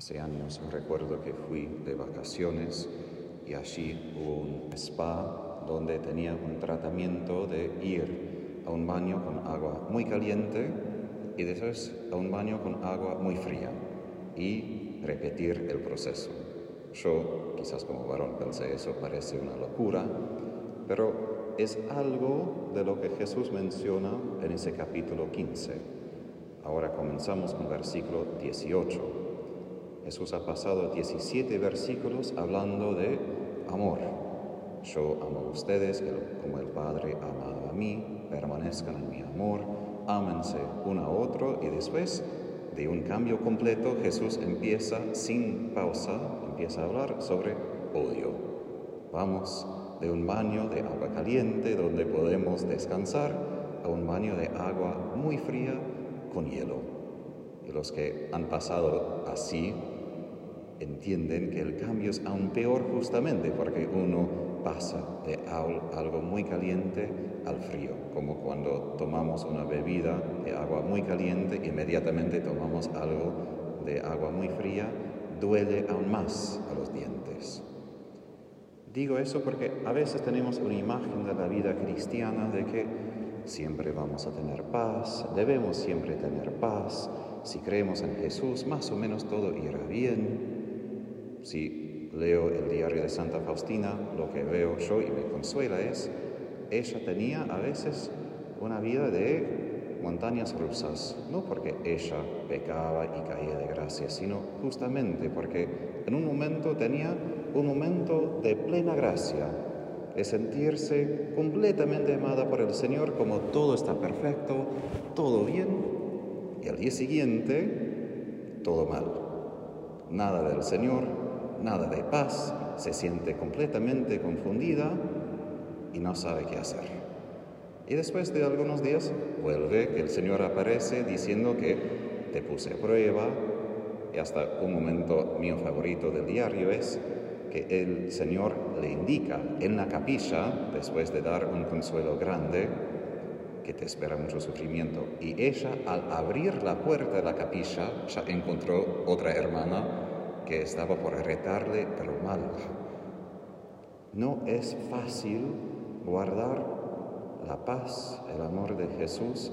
Hace años recuerdo que fui de vacaciones y allí hubo un spa donde tenía un tratamiento de ir a un baño con agua muy caliente y después a un baño con agua muy fría y repetir el proceso. Yo, quizás como varón, pensé eso parece una locura, pero es algo de lo que Jesús menciona en ese capítulo 15. Ahora comenzamos con versículo 18. Jesús ha pasado 17 versículos hablando de amor. Yo amo a ustedes como el Padre ha amado a mí, permanezcan en mi amor, ámense uno a otro y después de un cambio completo Jesús empieza sin pausa, empieza a hablar sobre odio. Vamos de un baño de agua caliente donde podemos descansar a un baño de agua muy fría con hielo. Y los que han pasado así entienden que el cambio es aún peor justamente porque uno pasa de algo muy caliente al frío, como cuando tomamos una bebida de agua muy caliente, inmediatamente tomamos algo de agua muy fría, duele aún más a los dientes. Digo eso porque a veces tenemos una imagen de la vida cristiana de que siempre vamos a tener paz, debemos siempre tener paz, si creemos en Jesús más o menos todo irá bien, si leo el diario de Santa Faustina, lo que veo yo y me consuela es, ella tenía a veces una vida de montañas rusas, no porque ella pecaba y caía de gracia, sino justamente porque en un momento tenía un momento de plena gracia, de sentirse completamente amada por el Señor, como todo está perfecto, todo bien, y al día siguiente, todo mal. Nada del Señor, nada de paz, se siente completamente confundida y no sabe qué hacer. Y después de algunos días vuelve que el Señor aparece diciendo que te puse prueba y hasta un momento mío favorito del diario es que el Señor le indica en la capilla, después de dar un consuelo grande, que te espera mucho sufrimiento. Y ella, al abrir la puerta de la capilla, ya encontró otra hermana que estaba por retarle, pero mal. No es fácil guardar la paz, el amor de Jesús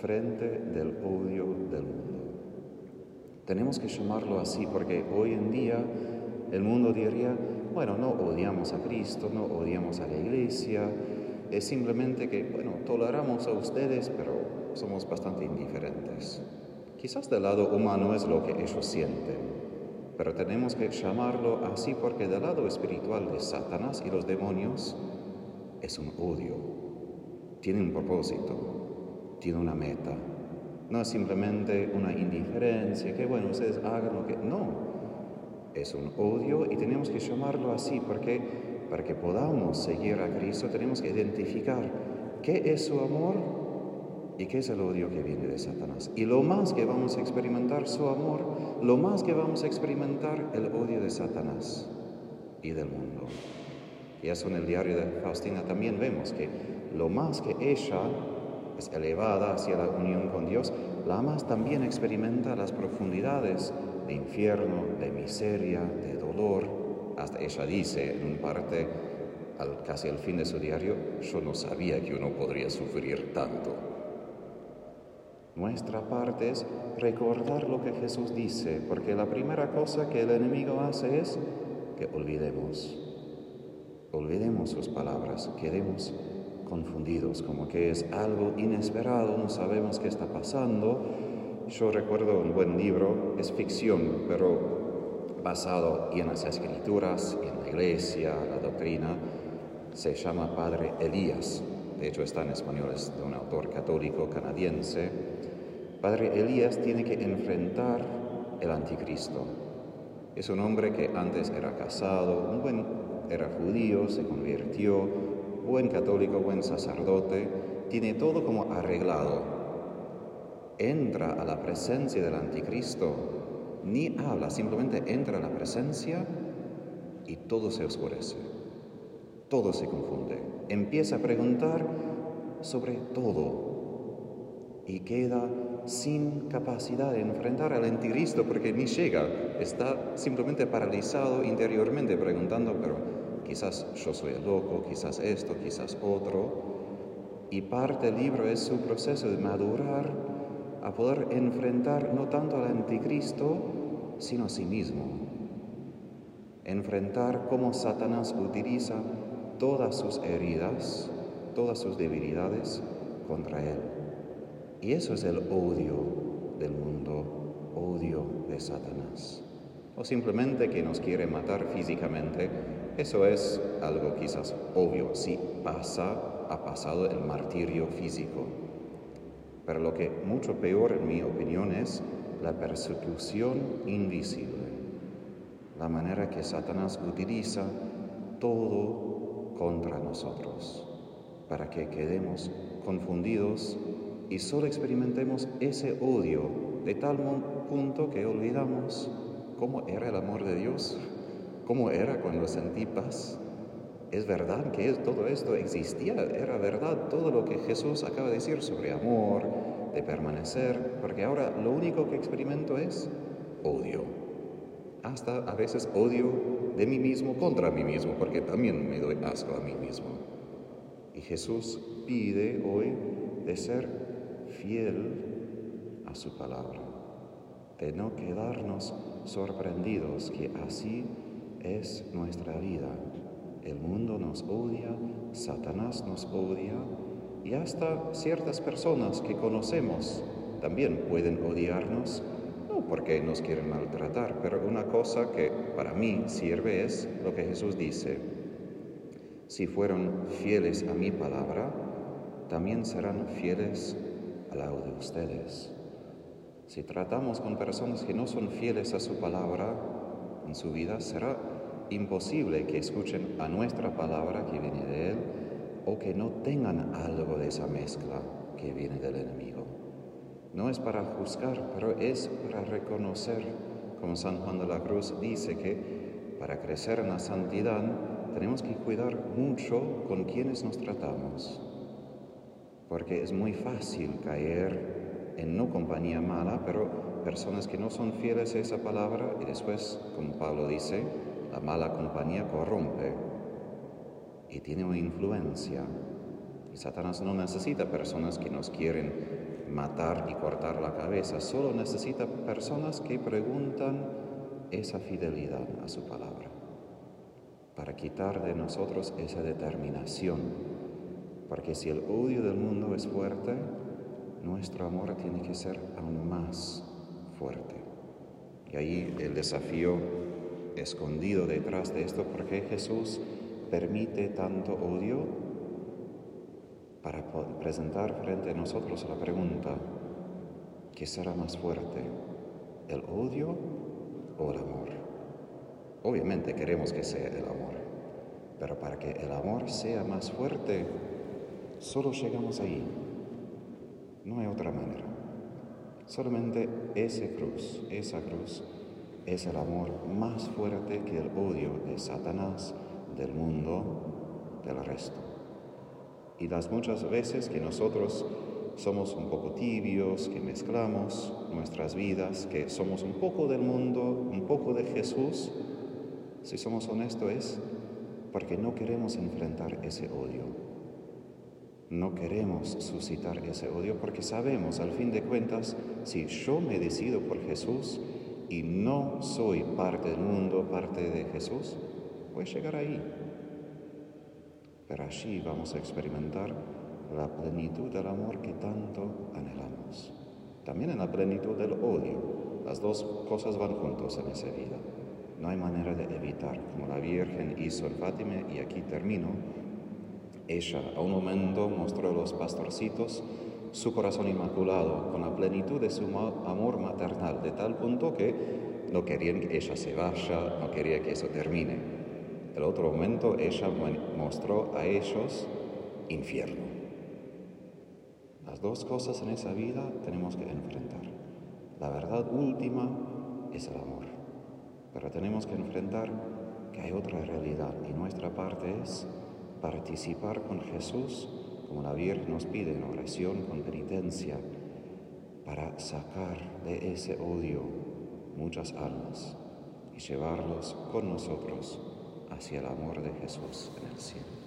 frente del odio del mundo. Tenemos que llamarlo así porque hoy en día el mundo diría, bueno, no odiamos a Cristo, no odiamos a la iglesia, es simplemente que, bueno, toleramos a ustedes, pero somos bastante indiferentes. Quizás del lado humano es lo que ellos sienten, pero tenemos que llamarlo así porque del lado espiritual de Satanás y los demonios es un odio, tiene un propósito, tiene una meta. No es simplemente una indiferencia, que bueno, ustedes hagan lo que... No, es un odio y tenemos que llamarlo así porque para que podamos seguir a Cristo tenemos que identificar qué es su amor y qué es el odio que viene de Satanás. Y lo más que vamos a experimentar su amor, lo más que vamos a experimentar el odio de Satanás y del mundo. Y eso en el diario de Faustina también vemos que lo más que ella es elevada hacia la unión con Dios, la más también experimenta las profundidades de infierno, de miseria, de dolor. Hasta ella dice en un parte, al, casi al fin de su diario, yo no sabía que uno podría sufrir tanto. Nuestra parte es recordar lo que Jesús dice, porque la primera cosa que el enemigo hace es que olvidemos, olvidemos sus palabras, quedemos confundidos, como que es algo inesperado, no sabemos qué está pasando. Yo recuerdo un buen libro, es ficción, pero basado en las escrituras, en la iglesia, la doctrina, se llama Padre Elías. De hecho está en español, es de un autor católico canadiense Padre Elías tiene que enfrentar el anticristo. Es un hombre que antes era casado, era judío, se convirtió, buen católico, buen sacerdote, tiene todo como arreglado. Entra a la presencia del anticristo, ni habla, simplemente entra a la presencia y todo se oscurece, todo se confunde. Empieza a preguntar sobre todo y queda sin capacidad de enfrentar al anticristo porque ni llega, está simplemente paralizado interiormente preguntando, pero quizás yo soy loco, quizás esto, quizás otro. Y parte del libro es su proceso de madurar a poder enfrentar no tanto al anticristo, sino a sí mismo. Enfrentar cómo Satanás utiliza todas sus heridas, todas sus debilidades contra él. Y eso es el odio del mundo, odio de Satanás. O simplemente que nos quiere matar físicamente, eso es algo quizás obvio, si pasa, ha pasado el martirio físico. Pero lo que mucho peor, en mi opinión, es la persecución invisible, la manera que Satanás utiliza todo contra nosotros, para que quedemos confundidos y solo experimentemos ese odio de tal punto que olvidamos cómo era el amor de Dios, cómo era cuando sentí paz. Es verdad que todo esto existía, era verdad todo lo que Jesús acaba de decir sobre amor, de permanecer, porque ahora lo único que experimento es odio. Hasta a veces odio de mí mismo contra mí mismo, porque también me doy asco a mí mismo. Y Jesús pide hoy de ser fiel a su palabra, de no quedarnos sorprendidos que así es nuestra vida. El mundo nos odia, Satanás nos odia y hasta ciertas personas que conocemos también pueden odiarnos, no porque nos quieren maltratar, pero una cosa que para mí sirve es lo que Jesús dice. Si fueron fieles a mi palabra, también serán fieles a la de ustedes. Si tratamos con personas que no son fieles a su palabra en su vida, será imposible que escuchen a nuestra palabra que viene de Él o que no tengan algo de esa mezcla que viene del enemigo. No es para juzgar, pero es para reconocer, como San Juan de la Cruz dice que para crecer en la santidad tenemos que cuidar mucho con quienes nos tratamos, porque es muy fácil caer en no compañía mala, pero personas que no son fieles a esa palabra y después, como Pablo dice, la mala compañía corrompe y tiene una influencia. Y Satanás no necesita personas que nos quieren matar y cortar la cabeza, solo necesita personas que preguntan esa fidelidad a su palabra, para quitar de nosotros esa determinación, porque si el odio del mundo es fuerte, nuestro amor tiene que ser aún más fuerte. Y ahí el desafío escondido detrás de esto, porque Jesús permite tanto odio para presentar frente a nosotros la pregunta, ¿qué será más fuerte, el odio o el amor? Obviamente queremos que sea el amor, pero para que el amor sea más fuerte, solo llegamos ahí. No hay otra manera. Solamente ese cruz, esa cruz, es el amor más fuerte que el odio de Satanás, del mundo, del resto. Y las muchas veces que nosotros somos un poco tibios, que mezclamos nuestras vidas, que somos un poco del mundo, un poco de Jesús, si somos honestos es porque no queremos enfrentar ese odio. No queremos suscitar ese odio porque sabemos, al fin de cuentas, si yo me decido por Jesús y no soy parte del mundo, parte de Jesús, Voy a llegar ahí. Pero allí vamos a experimentar la plenitud del amor que tanto anhelamos. También en la plenitud del odio. Las dos cosas van juntos en esa vida. No hay manera de evitar, como la Virgen hizo en Fátima, y aquí termino. Ella a un momento mostró a los pastorcitos su corazón inmaculado con la plenitud de su amor maternal, de tal punto que no querían que ella se vaya, no quería que eso termine. El otro momento ella mostró a ellos infierno. Las dos cosas en esa vida tenemos que enfrentar. La verdad última es el amor, pero tenemos que enfrentar que hay otra realidad y nuestra parte es participar con Jesús como la Virgen nos pide en oración con penitencia para sacar de ese odio muchas almas y llevarlos con nosotros hacia el amor de Jesús en el cielo.